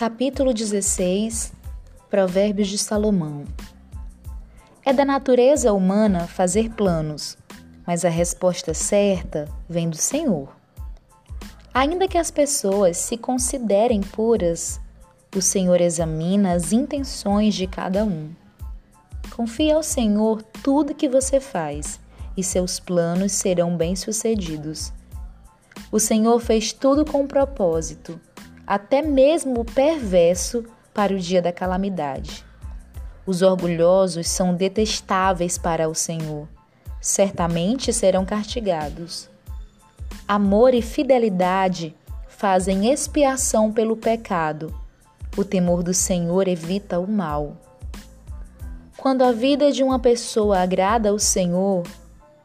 Capítulo 16 Provérbios de Salomão É da natureza humana fazer planos, mas a resposta certa vem do Senhor. Ainda que as pessoas se considerem puras, o Senhor examina as intenções de cada um. Confie ao Senhor tudo que você faz e seus planos serão bem-sucedidos. O Senhor fez tudo com propósito até mesmo o perverso, para o dia da calamidade. Os orgulhosos são detestáveis para o Senhor, certamente serão castigados. Amor e fidelidade fazem expiação pelo pecado. O temor do Senhor evita o mal. Quando a vida de uma pessoa agrada ao Senhor,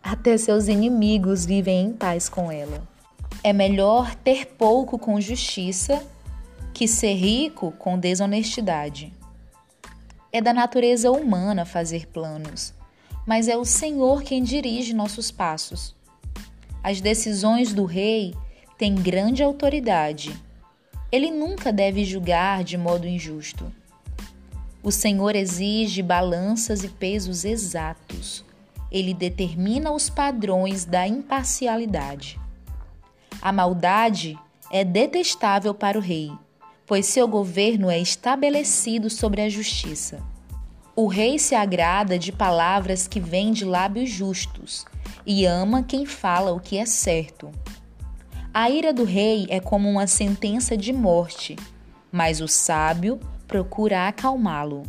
até seus inimigos vivem em paz com ela. É melhor ter pouco com justiça que ser rico com desonestidade. É da natureza humana fazer planos, mas é o Senhor quem dirige nossos passos. As decisões do rei têm grande autoridade. Ele nunca deve julgar de modo injusto. O Senhor exige balanças e pesos exatos. Ele determina os padrões da imparcialidade. A maldade é detestável para o rei, pois seu governo é estabelecido sobre a justiça. O rei se agrada de palavras que vêm de lábios justos e ama quem fala o que é certo. A ira do rei é como uma sentença de morte, mas o sábio procura acalmá-lo.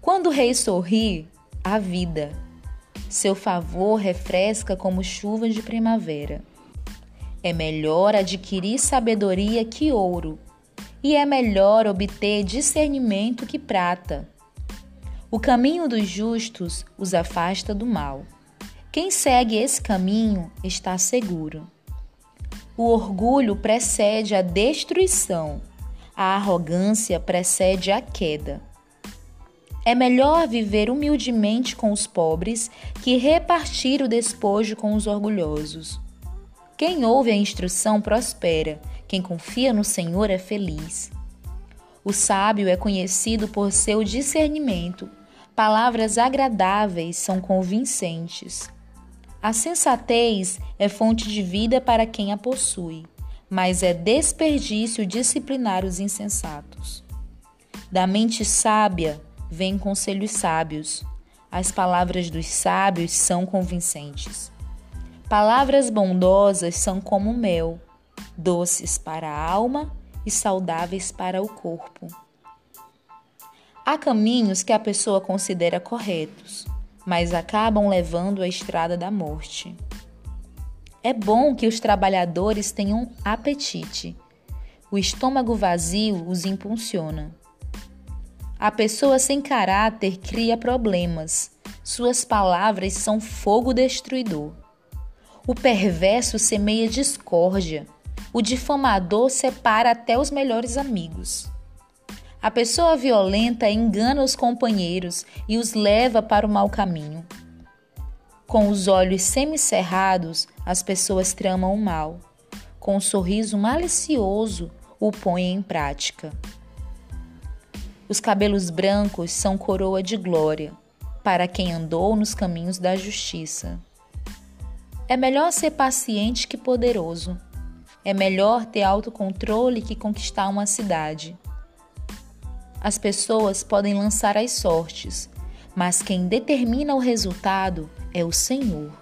Quando o rei sorri, há vida. Seu favor refresca como chuva de primavera. É melhor adquirir sabedoria que ouro, e é melhor obter discernimento que prata. O caminho dos justos os afasta do mal. Quem segue esse caminho está seguro. O orgulho precede a destruição, a arrogância precede a queda. É melhor viver humildemente com os pobres que repartir o despojo com os orgulhosos. Quem ouve a instrução prospera, quem confia no Senhor é feliz. O sábio é conhecido por seu discernimento, palavras agradáveis são convincentes. A sensatez é fonte de vida para quem a possui, mas é desperdício disciplinar os insensatos. Da mente sábia vêm conselhos sábios. As palavras dos sábios são convincentes. Palavras bondosas são como mel, doces para a alma e saudáveis para o corpo. Há caminhos que a pessoa considera corretos, mas acabam levando à estrada da morte. É bom que os trabalhadores tenham apetite. O estômago vazio os impulsiona. A pessoa sem caráter cria problemas. Suas palavras são fogo destruidor. O perverso semeia discórdia. O difamador separa até os melhores amigos. A pessoa violenta engana os companheiros e os leva para o mau caminho. Com os olhos semicerrados, as pessoas tramam o mal. Com um sorriso malicioso, o põem em prática. Os cabelos brancos são coroa de glória para quem andou nos caminhos da justiça. É melhor ser paciente que poderoso. É melhor ter autocontrole que conquistar uma cidade. As pessoas podem lançar as sortes, mas quem determina o resultado é o Senhor.